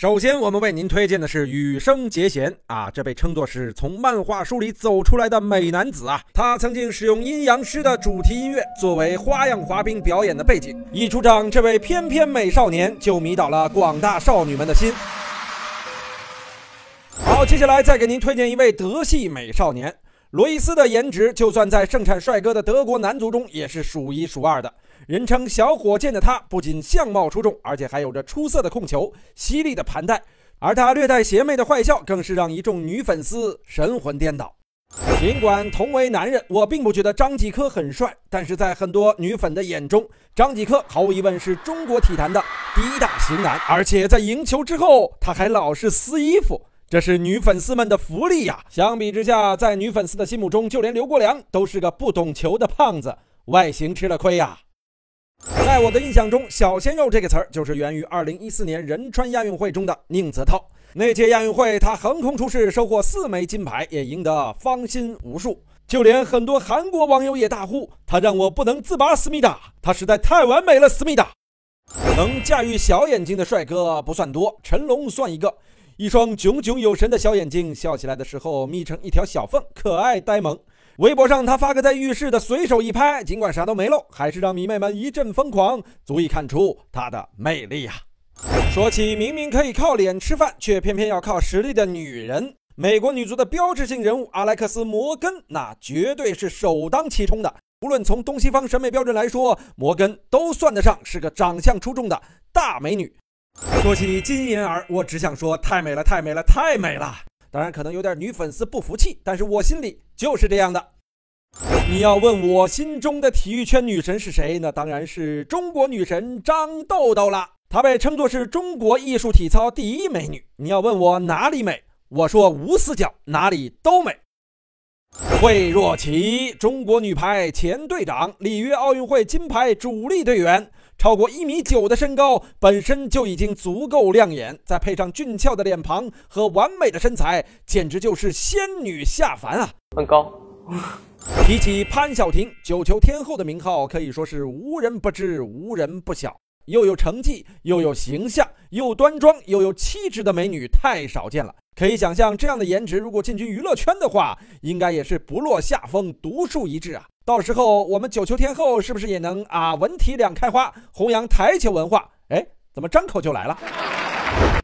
首先，我们为您推荐的是羽生结弦啊，这被称作是从漫画书里走出来的美男子啊。他曾经使用阴阳师的主题音乐作为花样滑冰表演的背景，一出场，这位翩翩美少年就迷倒了广大少女们的心。好，接下来再给您推荐一位德系美少年，罗伊斯的颜值就算在盛产帅哥的德国男足中也是数一数二的。人称“小火箭”的他，不仅相貌出众，而且还有着出色的控球、犀利的盘带，而他略带邪魅的坏笑，更是让一众女粉丝神魂颠倒。尽管同为男人，我并不觉得张继科很帅，但是在很多女粉的眼中，张继科毫无疑问是中国体坛的第一大型男，而且在赢球之后，他还老是撕衣服，这是女粉丝们的福利呀。相比之下，在女粉丝的心目中，就连刘国梁都是个不懂球的胖子，外形吃了亏呀。在我的印象中，“小鲜肉”这个词儿就是源于2014年仁川亚运会中的宁泽涛。那届亚运会，他横空出世，收获四枚金牌，也赢得芳心无数。就连很多韩国网友也大呼：“他让我不能自拔，思密达，他实在太完美了，思密达。”能驾驭小眼睛的帅哥不算多，成龙算一个。一双炯炯有神的小眼睛，笑起来的时候眯成一条小缝，可爱呆萌。微博上他发个在浴室的随手一拍，尽管啥都没露，还是让迷妹们一阵疯狂，足以看出他的魅力呀。说起明明可以靠脸吃饭，却偏偏要靠实力的女人，美国女足的标志性人物阿莱克斯·摩根，那绝对是首当其冲的。无论从东西方审美标准来说，摩根都算得上是个长相出众的大美女。说起金妍儿，我只想说太美了，太美了，太美了。当然，可能有点女粉丝不服气，但是我心里就是这样的。你要问我心中的体育圈女神是谁？那当然是中国女神张豆豆了。她被称作是中国艺术体操第一美女。你要问我哪里美？我说无死角，哪里都美。惠若琪，中国女排前队长，里约奥运会金牌主力队员。超过一米九的身高本身就已经足够亮眼，再配上俊俏的脸庞和完美的身材，简直就是仙女下凡啊！很高。提起潘晓婷，九球天后的名号可以说是无人不知，无人不晓。又有成绩，又有形象，又端庄又有气质的美女太少见了。可以想象，这样的颜值如果进军娱乐圈的话，应该也是不落下风，独树一帜啊！到时候我们九球天后是不是也能啊文体两开花，弘扬台球文化？哎，怎么张口就来了？